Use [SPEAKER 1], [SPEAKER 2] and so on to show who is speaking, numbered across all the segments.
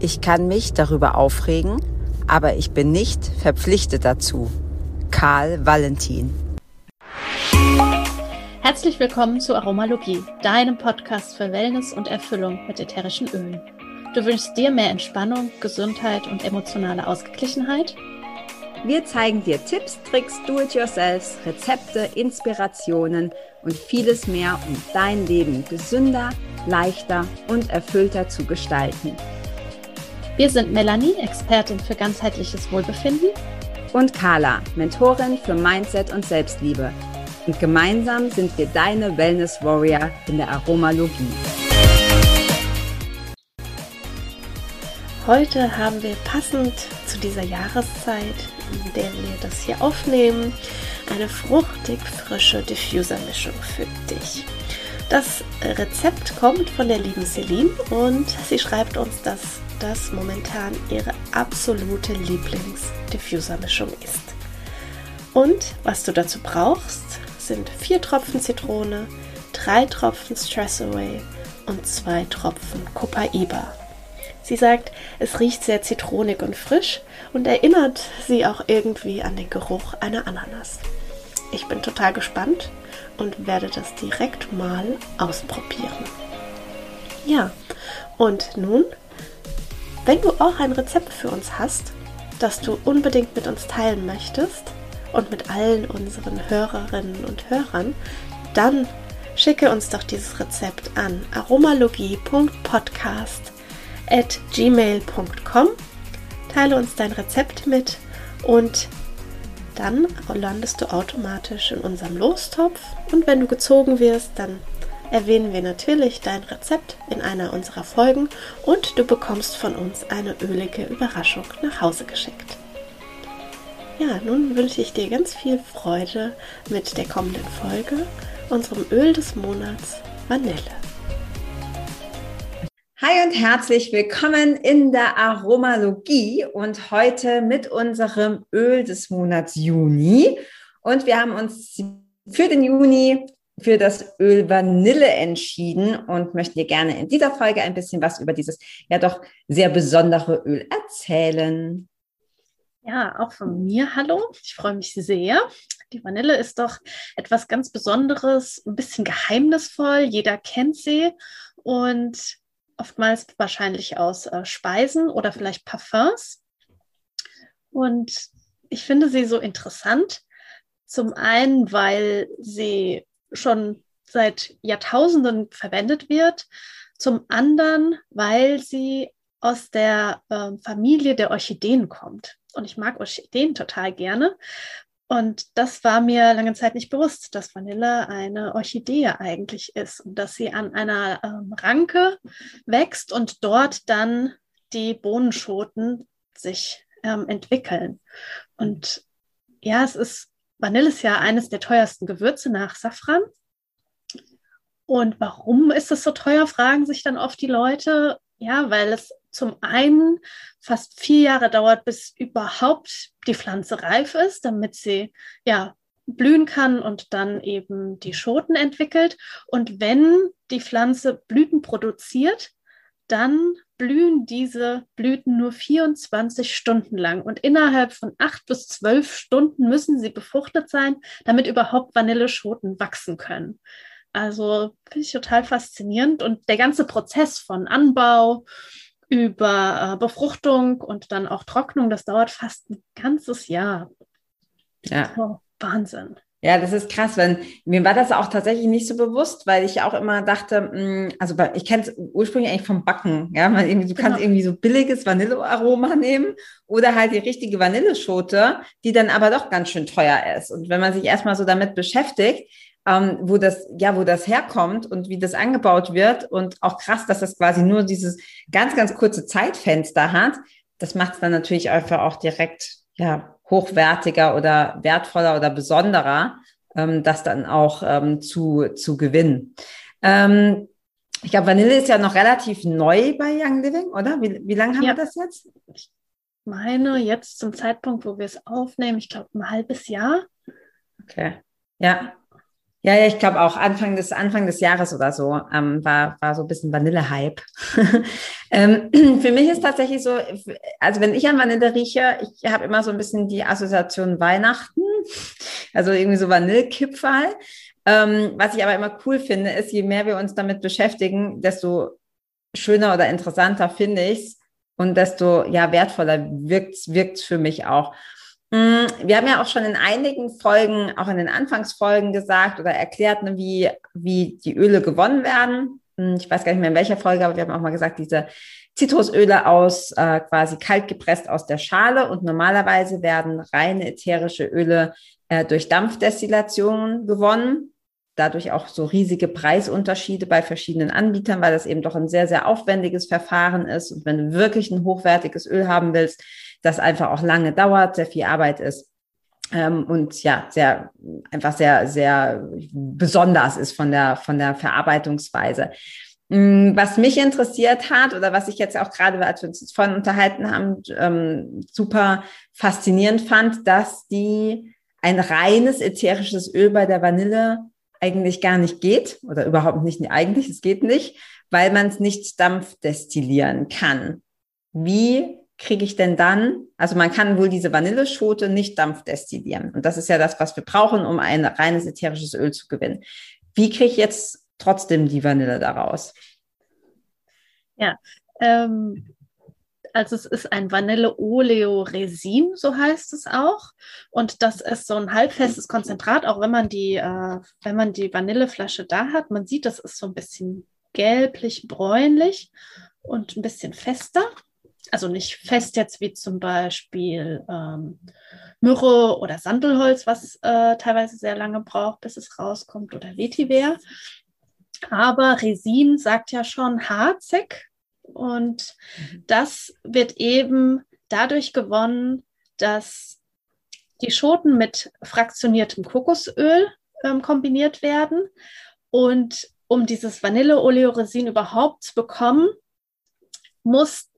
[SPEAKER 1] Ich kann mich darüber aufregen, aber ich bin nicht verpflichtet dazu. Karl Valentin.
[SPEAKER 2] Herzlich willkommen zu Aromalogie, deinem Podcast für Wellness und Erfüllung mit ätherischen Ölen. Du wünschst dir mehr Entspannung, Gesundheit und emotionale Ausgeglichenheit?
[SPEAKER 1] Wir zeigen dir Tipps, Tricks, Do-it-yourselfs, Rezepte, Inspirationen und vieles mehr, um dein Leben gesünder, leichter und erfüllter zu gestalten.
[SPEAKER 2] Wir sind Melanie, Expertin für ganzheitliches Wohlbefinden.
[SPEAKER 1] Und Carla, Mentorin für Mindset und Selbstliebe. Und gemeinsam sind wir deine Wellness Warrior in der Aromalogie.
[SPEAKER 2] Heute haben wir passend zu dieser Jahreszeit, in der wir das hier aufnehmen, eine fruchtig frische Diffuser-Mischung für dich. Das Rezept kommt von der lieben Celine und sie schreibt uns, dass das momentan ihre absolute Lieblings-Diffuser-Mischung ist. Und was du dazu brauchst, sind vier Tropfen Zitrone, drei Tropfen Stress Away und zwei Tropfen Copaiba. Sie sagt, es riecht sehr zitronig und frisch und erinnert sie auch irgendwie an den Geruch einer Ananas. Ich bin total gespannt und werde das direkt mal ausprobieren. Ja, und nun wenn du auch ein Rezept für uns hast, das du unbedingt mit uns teilen möchtest und mit allen unseren Hörerinnen und Hörern, dann schicke uns doch dieses Rezept an aromalogie.podcast at gmail.com. Teile uns dein Rezept mit und dann landest du automatisch in unserem Lostopf und wenn du gezogen wirst, dann erwähnen wir natürlich dein Rezept in einer unserer Folgen und du bekommst von uns eine ölige Überraschung nach Hause geschickt. Ja, nun wünsche ich dir ganz viel Freude mit der kommenden Folge, unserem Öl des Monats Vanille.
[SPEAKER 1] Hi und herzlich willkommen in der Aromalogie und heute mit unserem Öl des Monats Juni. Und wir haben uns für den Juni für das Öl Vanille entschieden und möchte dir gerne in dieser Folge ein bisschen was über dieses ja doch sehr besondere Öl erzählen.
[SPEAKER 2] Ja, auch von mir hallo. Ich freue mich sehr. Die Vanille ist doch etwas ganz Besonderes, ein bisschen geheimnisvoll. Jeder kennt sie und oftmals wahrscheinlich aus äh, Speisen oder vielleicht Parfums. Und ich finde sie so interessant. Zum einen, weil sie schon seit Jahrtausenden verwendet wird. Zum anderen, weil sie aus der äh, Familie der Orchideen kommt. Und ich mag Orchideen total gerne. Und das war mir lange Zeit nicht bewusst, dass Vanille eine Orchidee eigentlich ist und dass sie an einer ähm, Ranke wächst und dort dann die Bohnenschoten sich ähm, entwickeln. Und ja, es ist Vanille ist ja eines der teuersten Gewürze nach Safran. Und warum ist es so teuer, fragen sich dann oft die Leute. Ja, weil es zum einen fast vier Jahre dauert, bis überhaupt die Pflanze reif ist, damit sie ja blühen kann und dann eben die Schoten entwickelt. Und wenn die Pflanze Blüten produziert, dann blühen diese Blüten nur 24 Stunden lang und innerhalb von acht bis zwölf Stunden müssen sie befruchtet sein, damit überhaupt Vanilleschoten wachsen können. Also finde ich total faszinierend und der ganze Prozess von Anbau über äh, Befruchtung und dann auch Trocknung, das dauert fast ein ganzes Jahr.
[SPEAKER 1] Ja.
[SPEAKER 2] Oh, Wahnsinn.
[SPEAKER 1] Ja, das ist krass, wenn mir war das auch tatsächlich nicht so bewusst, weil ich auch immer dachte, mh, mm, also ich kenne es ursprünglich eigentlich vom Backen, ja, man irgendwie, du genau. kannst irgendwie so billiges Vanillearoma nehmen oder halt die richtige Vanilleschote, die dann aber doch ganz schön teuer ist. Und wenn man sich erstmal so damit beschäftigt, ähm, wo das, ja, wo das herkommt und wie das angebaut wird und auch krass, dass das quasi nur dieses ganz, ganz kurze Zeitfenster hat, das macht es dann natürlich einfach auch direkt, ja, hochwertiger oder wertvoller oder besonderer, ähm, das dann auch ähm, zu, zu gewinnen. Ähm, ich glaube, Vanille ist ja noch relativ neu bei Young Living, oder? Wie, wie lange haben ja. wir das jetzt?
[SPEAKER 2] Ich meine, jetzt zum Zeitpunkt, wo wir es aufnehmen, ich glaube, ein halbes Jahr.
[SPEAKER 1] Okay. Ja. Ja, ja, ich glaube auch Anfang des, Anfang des Jahres oder so ähm, war, war so ein bisschen Vanille-Hype. ähm, für mich ist tatsächlich so, also wenn ich an Vanille rieche, ich habe immer so ein bisschen die Assoziation Weihnachten, also irgendwie so Vanillekipferl. Ähm, was ich aber immer cool finde, ist, je mehr wir uns damit beschäftigen, desto schöner oder interessanter finde ich es und desto ja, wertvoller wirkt es für mich auch. Mm, wir haben ja auch schon in einigen Folgen, auch in den Anfangsfolgen gesagt oder erklärt, ne, wie, wie die Öle gewonnen werden. Mm, ich weiß gar nicht mehr in welcher Folge, aber wir haben auch mal gesagt, diese Zitrusöle aus äh, quasi kalt gepresst aus der Schale und normalerweise werden reine ätherische Öle äh, durch Dampfdestillation gewonnen. Dadurch auch so riesige Preisunterschiede bei verschiedenen Anbietern, weil das eben doch ein sehr, sehr aufwendiges Verfahren ist. Und wenn du wirklich ein hochwertiges Öl haben willst, das einfach auch lange dauert, sehr viel Arbeit ist. Ähm, und ja, sehr, einfach sehr, sehr besonders ist von der, von der Verarbeitungsweise. Mm, was mich interessiert hat oder was ich jetzt auch gerade, als wir uns vorhin unterhalten haben, ähm, super faszinierend fand, dass die ein reines ätherisches Öl bei der Vanille eigentlich gar nicht geht oder überhaupt nicht eigentlich, es geht nicht, weil man es nicht dampfdestillieren kann. Wie kriege ich denn dann, also man kann wohl diese Vanilleschote nicht dampfdestillieren. Und das ist ja das, was wir brauchen, um ein reines ätherisches Öl zu gewinnen. Wie kriege ich jetzt trotzdem die Vanille daraus?
[SPEAKER 2] Ja, ähm, also es ist ein Vanille-Oleo-Resin, so heißt es auch. Und das ist so ein halbfestes Konzentrat, auch wenn man die, äh, wenn man die Vanilleflasche da hat. Man sieht, das ist so ein bisschen gelblich-bräunlich und ein bisschen fester also nicht fest jetzt wie zum Beispiel ähm, Myrrhe oder Sandelholz, was äh, teilweise sehr lange braucht, bis es rauskommt, oder Vetiver. Aber Resin sagt ja schon harzig und mhm. das wird eben dadurch gewonnen, dass die Schoten mit fraktioniertem Kokosöl ähm, kombiniert werden. Und um dieses Vanilleoleoresin überhaupt zu bekommen, muss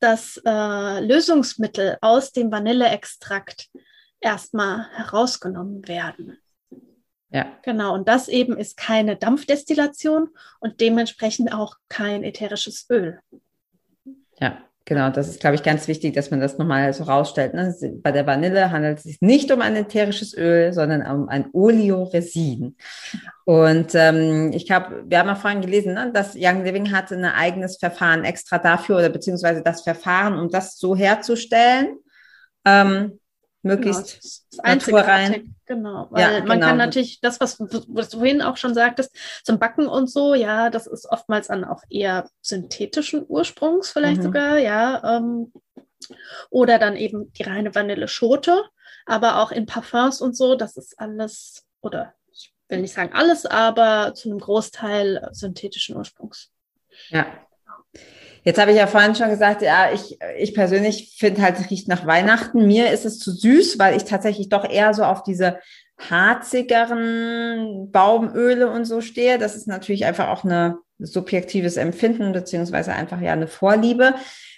[SPEAKER 2] das äh, Lösungsmittel aus dem Vanilleextrakt erstmal herausgenommen werden. Ja. Genau, und das eben ist keine Dampfdestillation und dementsprechend auch kein ätherisches Öl.
[SPEAKER 1] Ja. Genau, das ist, glaube ich, ganz wichtig, dass man das nochmal so rausstellt. Ne? Bei der Vanille handelt es sich nicht um ein ätherisches Öl, sondern um ein Oleoresin. Und ähm, ich glaube, wir haben ja vorhin gelesen, ne, dass Young Living hatte ein eigenes Verfahren extra dafür oder beziehungsweise das Verfahren, um das so herzustellen. Ähm, möglichst
[SPEAKER 2] genau, naturrein. Genau, weil ja, man genau. kann natürlich das, was, was du vorhin auch schon sagtest, zum Backen und so, ja, das ist oftmals an auch eher synthetischen Ursprungs vielleicht mhm. sogar, ja. Ähm, oder dann eben die reine Vanilleschote, aber auch in Parfums und so, das ist alles, oder ich will nicht sagen alles, aber zu einem Großteil synthetischen Ursprungs.
[SPEAKER 1] Ja, Jetzt habe ich ja vorhin schon gesagt, ja, ich, ich persönlich finde halt, es riecht nach Weihnachten. Mir ist es zu süß, weil ich tatsächlich doch eher so auf diese harzigeren Baumöle und so stehe. Das ist natürlich einfach auch eine subjektives Empfinden, beziehungsweise einfach ja eine Vorliebe.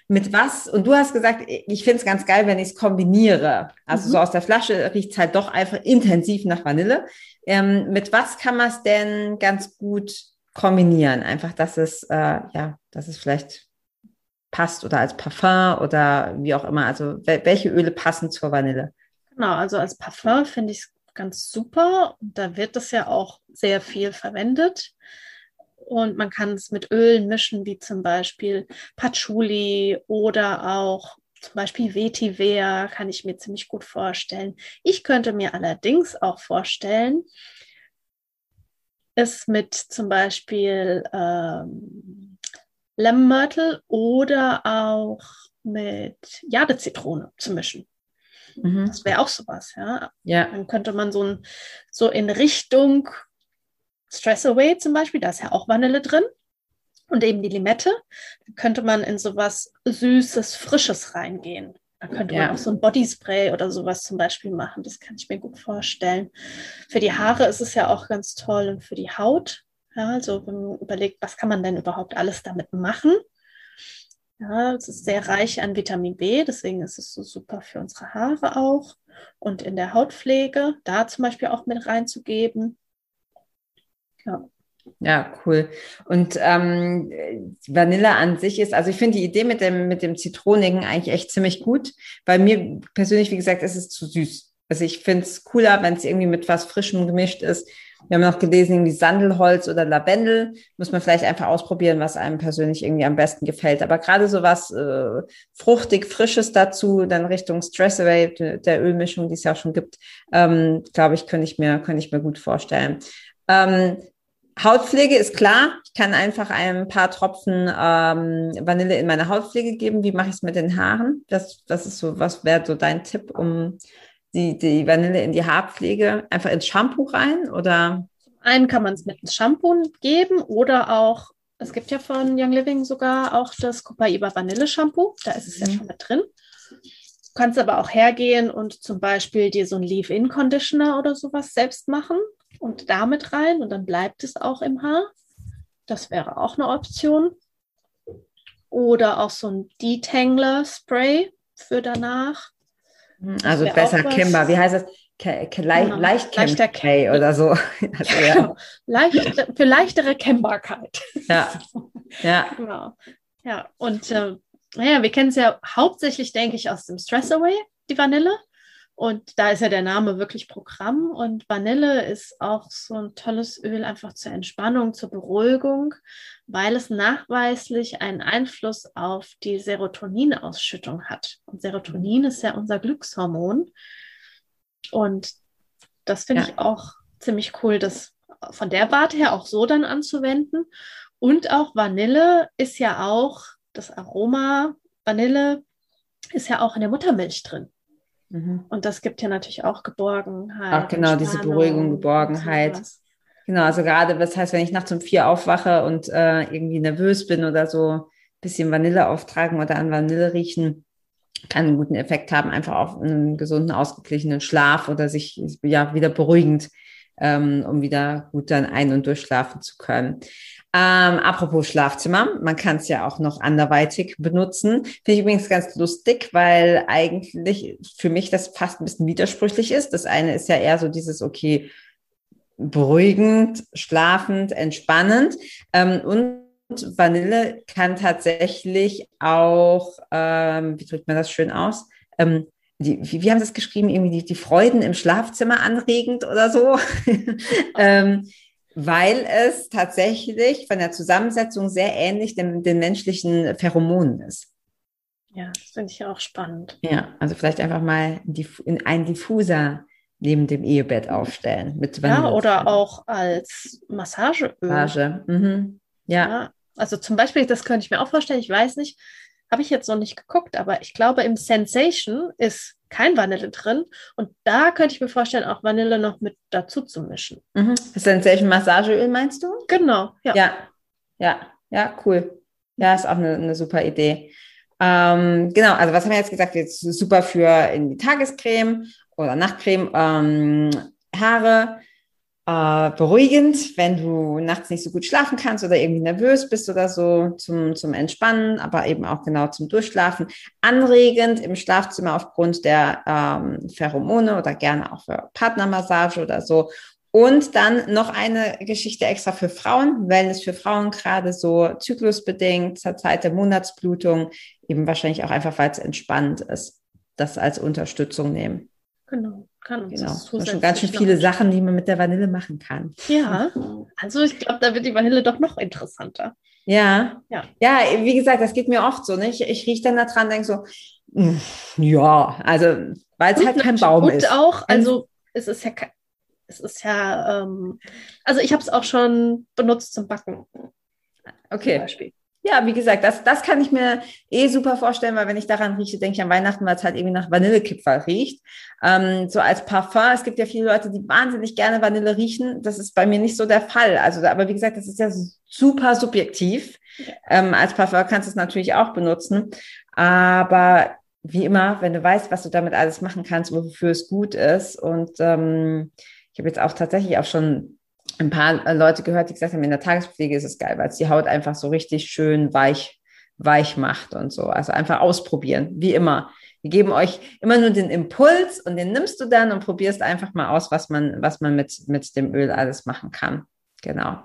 [SPEAKER 1] Mit was? Und du hast gesagt, ich finde es ganz geil, wenn ich es kombiniere. Also mhm. so aus der Flasche riecht es halt doch einfach intensiv nach Vanille. Ähm, mit was kann man es denn ganz gut kombinieren? Einfach, dass es, äh, ja, dass es vielleicht passt oder als Parfum oder wie auch immer. Also welche Öle passen zur Vanille?
[SPEAKER 2] Genau, also als Parfum finde ich es ganz super. Da wird das ja auch sehr viel verwendet. Und man kann es mit Ölen mischen, wie zum Beispiel Patchouli oder auch zum Beispiel Vetiver, kann ich mir ziemlich gut vorstellen. Ich könnte mir allerdings auch vorstellen, es mit zum Beispiel ähm, Lemon Myrtle oder auch mit Jadezitrone zu mischen. Mhm. Das wäre auch sowas, ja. ja. Dann könnte man so, ein, so in Richtung Stress Away zum Beispiel, da ist ja auch Vanille drin und eben die Limette, dann könnte man in sowas Süßes, Frisches reingehen. Da könnte ja. man auch so ein Bodyspray oder sowas zum Beispiel machen. Das kann ich mir gut vorstellen. Für die Haare ist es ja auch ganz toll und für die Haut. Ja, also wenn man überlegt, was kann man denn überhaupt alles damit machen? Ja, es ist sehr reich an Vitamin B, deswegen ist es so super für unsere Haare auch und in der Hautpflege, da zum Beispiel auch mit reinzugeben.
[SPEAKER 1] Ja. Ja, cool. Und ähm, Vanille an sich ist, also ich finde die Idee mit dem, mit dem Zitronigen eigentlich echt ziemlich gut. Bei mir persönlich, wie gesagt, ist es zu süß. Also ich finde es cooler, wenn es irgendwie mit was Frischem gemischt ist. Wir haben noch gelesen, irgendwie Sandelholz oder Lavendel. Muss man vielleicht einfach ausprobieren, was einem persönlich irgendwie am besten gefällt. Aber gerade so was äh, fruchtig, frisches dazu, dann Richtung Stress Away, der Ölmischung, die es ja auch schon gibt, ähm, glaube ich, könnte ich mir, könnte ich mir gut vorstellen. Ähm, Hautpflege ist klar. Ich kann einfach ein paar Tropfen ähm, Vanille in meine Hautpflege geben. Wie mache ich es mit den Haaren? Das, das ist so, was wäre so dein Tipp, um die, die Vanille in die Haarpflege? Einfach ins Shampoo rein oder?
[SPEAKER 2] einen kann man es mit ins Shampoo geben oder auch, es gibt ja von Young Living sogar auch das Copaiba Vanille Shampoo. Da ist es mhm. ja schon mit drin. Du kannst aber auch hergehen und zum Beispiel dir so ein Leave-In Conditioner oder sowas selbst machen und damit rein und dann bleibt es auch im Haar. Das wäre auch eine Option. Oder auch so ein Detangler Spray für danach.
[SPEAKER 1] Hm, also besser Kimber. Wie heißt das? Ke Ke Le genau. leicht leichter K oder so.
[SPEAKER 2] Also, ja. Leicht, für leichtere Kennbarkeit.
[SPEAKER 1] Ja. Ja.
[SPEAKER 2] Genau. Ja, und äh, naja, wir kennen es ja hauptsächlich, denke ich, aus dem Stress Away, die Vanille. Und da ist ja der Name wirklich Programm. Und Vanille ist auch so ein tolles Öl einfach zur Entspannung, zur Beruhigung, weil es nachweislich einen Einfluss auf die Serotoninausschüttung hat. Und Serotonin ist ja unser Glückshormon. Und das finde ja. ich auch ziemlich cool, das von der Warte her auch so dann anzuwenden. Und auch Vanille ist ja auch, das Aroma Vanille ist ja auch in der Muttermilch drin. Mhm. Und das gibt ja natürlich auch Geborgenheit.
[SPEAKER 1] Ach, genau, diese Beruhigung, Geborgenheit. Genau, also gerade, das heißt, wenn ich nachts um vier aufwache und äh, irgendwie nervös bin oder so, ein bisschen Vanille auftragen oder an Vanille riechen, kann einen guten Effekt haben, einfach auf einen gesunden, ausgeglichenen Schlaf oder sich ja wieder beruhigend, ähm, um wieder gut dann ein- und durchschlafen zu können. Ähm, apropos Schlafzimmer, man kann es ja auch noch anderweitig benutzen. Finde ich übrigens ganz lustig, weil eigentlich für mich das fast ein bisschen widersprüchlich ist. Das eine ist ja eher so dieses, okay, beruhigend, schlafend, entspannend. Ähm, und Vanille kann tatsächlich auch, ähm, wie drückt man das schön aus? Ähm, die, wie, wie haben Sie es geschrieben? Irgendwie die, die Freuden im Schlafzimmer anregend oder so. ähm, weil es tatsächlich von der Zusammensetzung sehr ähnlich den, den menschlichen Pheromonen ist.
[SPEAKER 2] Ja, das finde ich auch spannend.
[SPEAKER 1] Ja, also vielleicht einfach mal in einen Diffuser neben dem Ehebett aufstellen. Mit ja,
[SPEAKER 2] oder auch als Massageöl.
[SPEAKER 1] Massage. Mhm. Ja.
[SPEAKER 2] ja. Also zum Beispiel, das könnte ich mir auch vorstellen, ich weiß nicht, habe ich jetzt noch nicht geguckt, aber ich glaube, im Sensation ist kein Vanille drin. Und da könnte ich mir vorstellen, auch Vanille noch mit dazu zu mischen.
[SPEAKER 1] Mhm. Sensation Massageöl meinst du?
[SPEAKER 2] Genau,
[SPEAKER 1] ja. Ja, ja, ja cool. Ja, ist auch eine, eine super Idee. Ähm, genau, also was haben wir jetzt gesagt? Jetzt super für in die Tagescreme oder Nachtcreme, ähm, Haare, äh, beruhigend, wenn du nachts nicht so gut schlafen kannst oder irgendwie nervös bist oder so zum, zum Entspannen, aber eben auch genau zum Durchschlafen. Anregend im Schlafzimmer aufgrund der ähm, Pheromone oder gerne auch für Partnermassage oder so. Und dann noch eine Geschichte extra für Frauen, weil es für Frauen gerade so zyklusbedingt zur Zeit der Monatsblutung eben wahrscheinlich auch einfach, weil es entspannt ist, das als Unterstützung nehmen.
[SPEAKER 2] Genau
[SPEAKER 1] kann uns genau. das, das schon ganz schön viele Sachen, die man mit der Vanille machen kann.
[SPEAKER 2] Ja, also ich glaube, da wird die Vanille doch noch interessanter.
[SPEAKER 1] Ja, ja, ja wie gesagt, das geht mir oft so. Ne? Ich, ich rieche dann da dran, denke so, hm, ja, also weil es halt kein Baum
[SPEAKER 2] und
[SPEAKER 1] ist.
[SPEAKER 2] Und auch, also es ist ja, es ist ja, ähm, also ich habe es auch schon benutzt zum Backen.
[SPEAKER 1] Okay. Ja, wie gesagt, das, das kann ich mir eh super vorstellen, weil wenn ich daran rieche, denke ich an Weihnachten, weil es halt irgendwie nach Vanillekipferl riecht. Ähm, so als Parfum, es gibt ja viele Leute, die wahnsinnig gerne Vanille riechen. Das ist bei mir nicht so der Fall. Also, aber wie gesagt, das ist ja super subjektiv. Ähm, als Parfum kannst du es natürlich auch benutzen. Aber wie immer, wenn du weißt, was du damit alles machen kannst, wofür es gut ist. Und ähm, ich habe jetzt auch tatsächlich auch schon ein paar Leute gehört, die gesagt haben, in der Tagespflege ist es geil, weil es die Haut einfach so richtig schön weich, weich macht und so. Also einfach ausprobieren, wie immer. Wir geben euch immer nur den Impuls und den nimmst du dann und probierst einfach mal aus, was man, was man mit, mit dem Öl alles machen kann. Genau.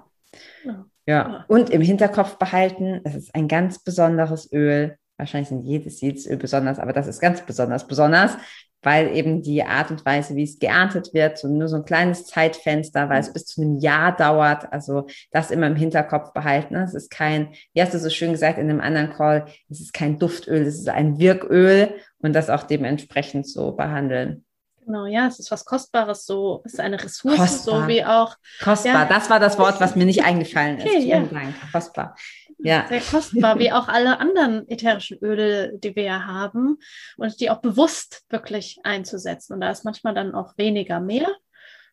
[SPEAKER 1] Ja. ja. Und im Hinterkopf behalten, es ist ein ganz besonderes Öl. Wahrscheinlich sind jedes, jedes Öl besonders, aber das ist ganz besonders besonders, weil eben die Art und Weise, wie es geerntet wird, so nur so ein kleines Zeitfenster, weil es bis zu einem Jahr dauert. Also das immer im Hinterkopf behalten. Es ist kein, wie hast du so schön gesagt in einem anderen Call, es ist kein Duftöl, es ist ein Wirköl und das auch dementsprechend so behandeln.
[SPEAKER 2] Genau, ja, es ist was Kostbares, so es ist eine Ressource, Kostbar. so wie auch.
[SPEAKER 1] Kostbar, ja. das war das Wort, was mir nicht eingefallen ist. Okay,
[SPEAKER 2] ja.
[SPEAKER 1] Kostbar
[SPEAKER 2] ja. sehr kostbar, wie auch alle anderen ätherischen Öle, die wir ja haben und die auch bewusst wirklich einzusetzen. Und da ist manchmal dann auch weniger mehr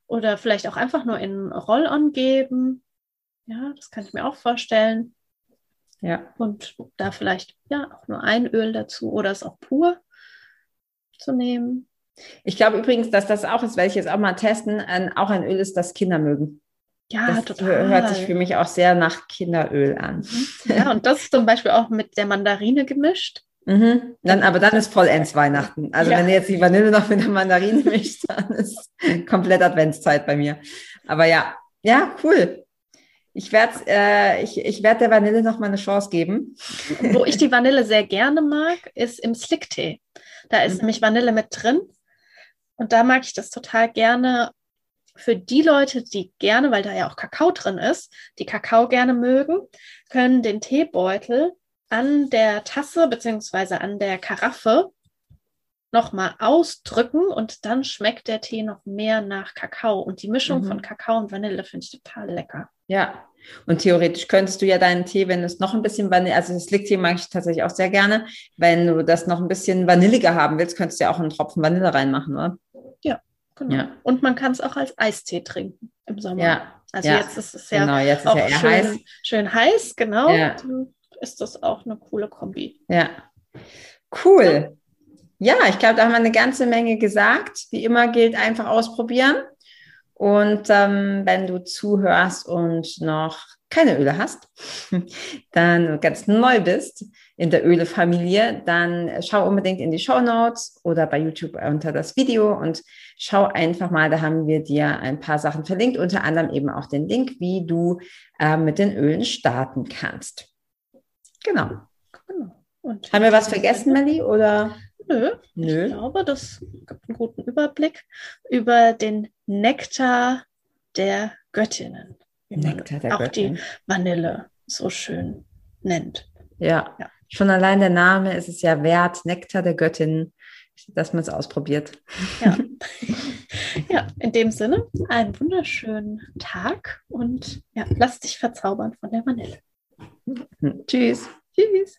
[SPEAKER 2] oder vielleicht auch einfach nur in Roll-on geben. Ja, das kann ich mir auch vorstellen. Ja. Und da vielleicht ja auch nur ein Öl dazu oder es auch pur zu nehmen.
[SPEAKER 1] Ich glaube übrigens, dass das auch ist, werde ich jetzt auch mal testen, ein, auch ein Öl ist, das Kinder mögen. Ja, das total. hört sich für mich auch sehr nach Kinderöl an.
[SPEAKER 2] Mhm. Ja, und das zum Beispiel auch mit der Mandarine gemischt.
[SPEAKER 1] Mhm. Dann, aber dann ist vollends Weihnachten. Also ja. wenn du jetzt die Vanille noch mit der Mandarine mischt, dann ist komplett Adventszeit bei mir. Aber ja, ja, cool. Ich werde äh, ich, ich werd der Vanille noch mal eine Chance geben.
[SPEAKER 2] Wo ich die Vanille sehr gerne mag, ist im Slicktee. Da ist mhm. nämlich Vanille mit drin. Und da mag ich das total gerne für die Leute, die gerne, weil da ja auch Kakao drin ist, die Kakao gerne mögen, können den Teebeutel an der Tasse beziehungsweise an der Karaffe nochmal ausdrücken und dann schmeckt der Tee noch mehr nach Kakao. Und die Mischung mhm. von Kakao und Vanille finde ich total lecker.
[SPEAKER 1] Ja, und theoretisch könntest du ja deinen Tee, wenn es noch ein bisschen Vanille, also das Slicktee mag ich tatsächlich auch sehr gerne, wenn du das noch ein bisschen vanilliger haben willst, könntest du ja auch einen Tropfen Vanille reinmachen, oder?
[SPEAKER 2] Ja, Genau. Ja. Und man kann es auch als Eistee trinken im Sommer.
[SPEAKER 1] Ja.
[SPEAKER 2] Also
[SPEAKER 1] ja.
[SPEAKER 2] jetzt ist es ja genau, jetzt ist auch ja schön, heiß. schön heiß, genau. Ja. Ist das auch eine coole Kombi.
[SPEAKER 1] Ja. Cool. Ja, ich glaube, da haben wir eine ganze Menge gesagt. Wie immer gilt einfach ausprobieren. Und ähm, wenn du zuhörst und noch keine Öle hast, dann ganz neu bist in der Öle-Familie, dann schau unbedingt in die Show Notes oder bei YouTube unter das Video und schau einfach mal, da haben wir dir ein paar Sachen verlinkt, unter anderem eben auch den Link, wie du äh, mit den Ölen starten kannst. Genau. genau. Und haben wir was vergessen, Melli? Oder?
[SPEAKER 2] Nö, Nö. Ich glaube, das gibt einen guten Überblick über den Nektar der Göttinnen. Nektar der auch Göttinnen. die Vanille so schön nennt.
[SPEAKER 1] Ja. ja. Schon allein der Name ist es ja wert, Nektar der Göttinnen, dass man es ausprobiert.
[SPEAKER 2] Ja. ja, in dem Sinne, einen wunderschönen Tag und ja, lass dich verzaubern von der Vanille.
[SPEAKER 1] Tschüss. Tschüss.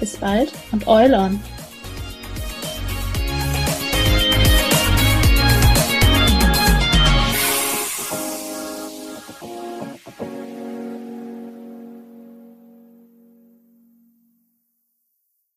[SPEAKER 2] Bis bald und Eulon!